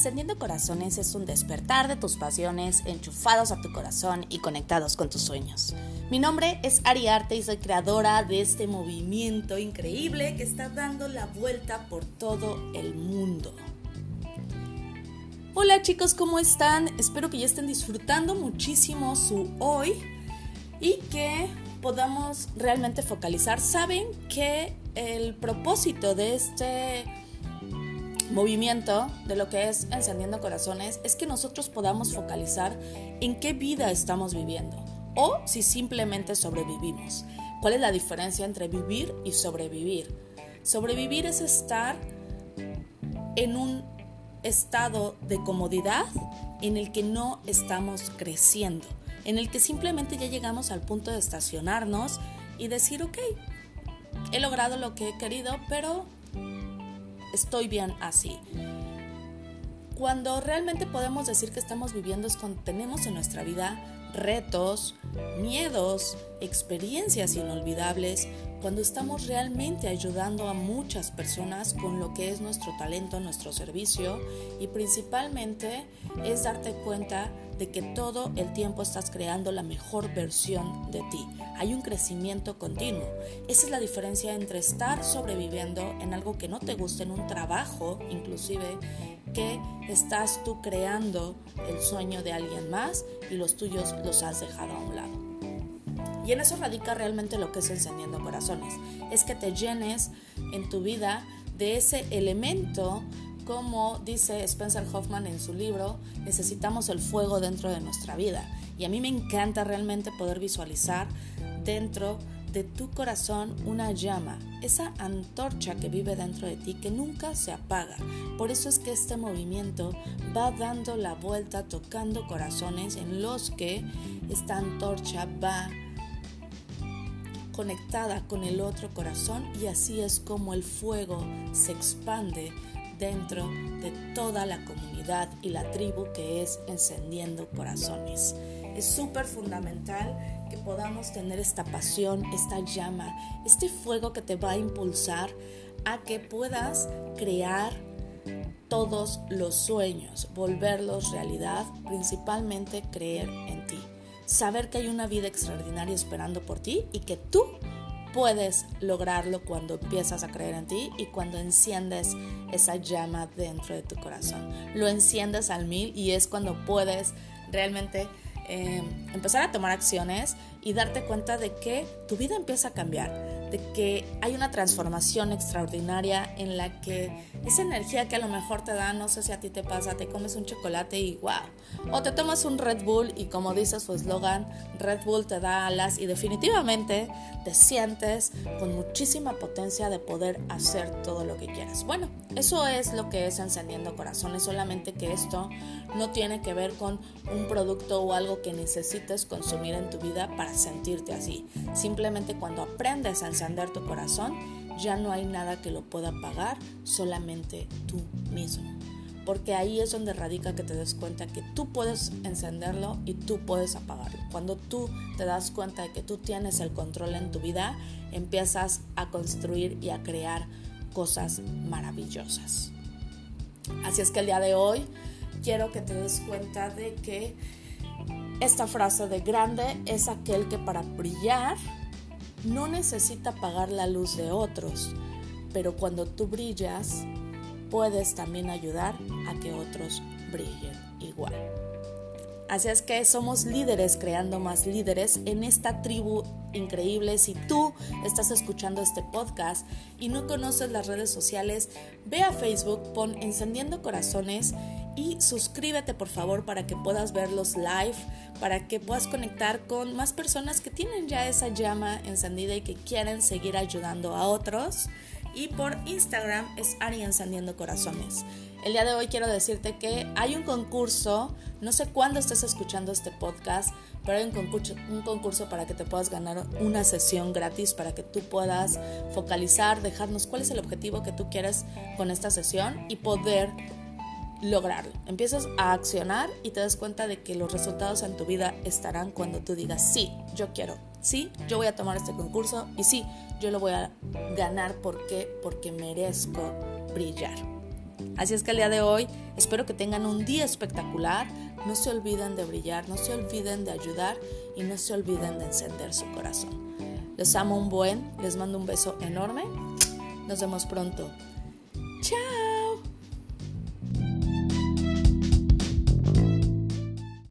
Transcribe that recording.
Encendiendo Corazones es un despertar de tus pasiones enchufados a tu corazón y conectados con tus sueños. Mi nombre es Ari Arte y soy creadora de este movimiento increíble que está dando la vuelta por todo el mundo. Hola chicos, ¿cómo están? Espero que ya estén disfrutando muchísimo su hoy y que podamos realmente focalizar. Saben que el propósito de este movimiento de lo que es encendiendo corazones es que nosotros podamos focalizar en qué vida estamos viviendo o si simplemente sobrevivimos. ¿Cuál es la diferencia entre vivir y sobrevivir? Sobrevivir es estar en un estado de comodidad en el que no estamos creciendo, en el que simplemente ya llegamos al punto de estacionarnos y decir, ok, he logrado lo que he querido, pero estoy bien así. Cuando realmente podemos decir que estamos viviendo es cuando tenemos en nuestra vida retos, miedos, experiencias inolvidables, cuando estamos realmente ayudando a muchas personas con lo que es nuestro talento, nuestro servicio y principalmente es darte cuenta de que todo el tiempo estás creando la mejor versión de ti. Hay un crecimiento continuo. Esa es la diferencia entre estar sobreviviendo en algo que no te gusta, en un trabajo inclusive, que estás tú creando el sueño de alguien más y los tuyos los has dejado a un lado. Y en eso radica realmente lo que es encendiendo corazones. Es que te llenes en tu vida de ese elemento como dice Spencer Hoffman en su libro, necesitamos el fuego dentro de nuestra vida. Y a mí me encanta realmente poder visualizar dentro de tu corazón una llama, esa antorcha que vive dentro de ti que nunca se apaga. Por eso es que este movimiento va dando la vuelta, tocando corazones en los que esta antorcha va conectada con el otro corazón y así es como el fuego se expande dentro de toda la comunidad y la tribu que es encendiendo corazones. Es súper fundamental que podamos tener esta pasión, esta llama, este fuego que te va a impulsar a que puedas crear todos los sueños, volverlos realidad, principalmente creer en ti. Saber que hay una vida extraordinaria esperando por ti y que tú puedes lograrlo cuando empiezas a creer en ti y cuando enciendes esa llama dentro de tu corazón. Lo enciendes al mil y es cuando puedes realmente eh, empezar a tomar acciones y darte cuenta de que tu vida empieza a cambiar, de que hay una transformación extraordinaria en la que esa energía que a lo mejor te da, no sé si a ti te pasa, te comes un chocolate y wow, o te tomas un Red Bull y como dice su eslogan, Red Bull te da alas y definitivamente te sientes con muchísima potencia de poder hacer todo lo que quieras. Bueno, eso es lo que es encendiendo corazones, solamente que esto no tiene que ver con un producto o algo que necesites consumir en tu vida para sentirte así. Simplemente cuando aprendes a encender tu corazón, ya no hay nada que lo pueda apagar, solamente tú mismo. Porque ahí es donde radica que te des cuenta que tú puedes encenderlo y tú puedes apagarlo. Cuando tú te das cuenta de que tú tienes el control en tu vida, empiezas a construir y a crear cosas maravillosas. Así es que el día de hoy quiero que te des cuenta de que esta frase de grande es aquel que para brillar no necesita apagar la luz de otros, pero cuando tú brillas puedes también ayudar a que otros brillen igual. Así es que somos líderes creando más líderes en esta tribu increíble. Si tú estás escuchando este podcast y no conoces las redes sociales, ve a Facebook, pon Encendiendo Corazones y suscríbete por favor para que puedas verlos live, para que puedas conectar con más personas que tienen ya esa llama encendida y que quieren seguir ayudando a otros. Y por Instagram es Ari Encendiendo Corazones. El día de hoy quiero decirte que hay un concurso, no sé cuándo estés escuchando este podcast, pero hay un concurso, un concurso para que te puedas ganar una sesión gratis, para que tú puedas focalizar, dejarnos cuál es el objetivo que tú quieres con esta sesión y poder lograrlo. Empiezas a accionar y te das cuenta de que los resultados en tu vida estarán cuando tú digas, sí, yo quiero, sí, yo voy a tomar este concurso y sí, yo lo voy a ganar. ¿Por qué? Porque merezco brillar. Así es que el día de hoy espero que tengan un día espectacular. No se olviden de brillar, no se olviden de ayudar y no se olviden de encender su corazón. Les amo un buen, les mando un beso enorme. Nos vemos pronto. Chao.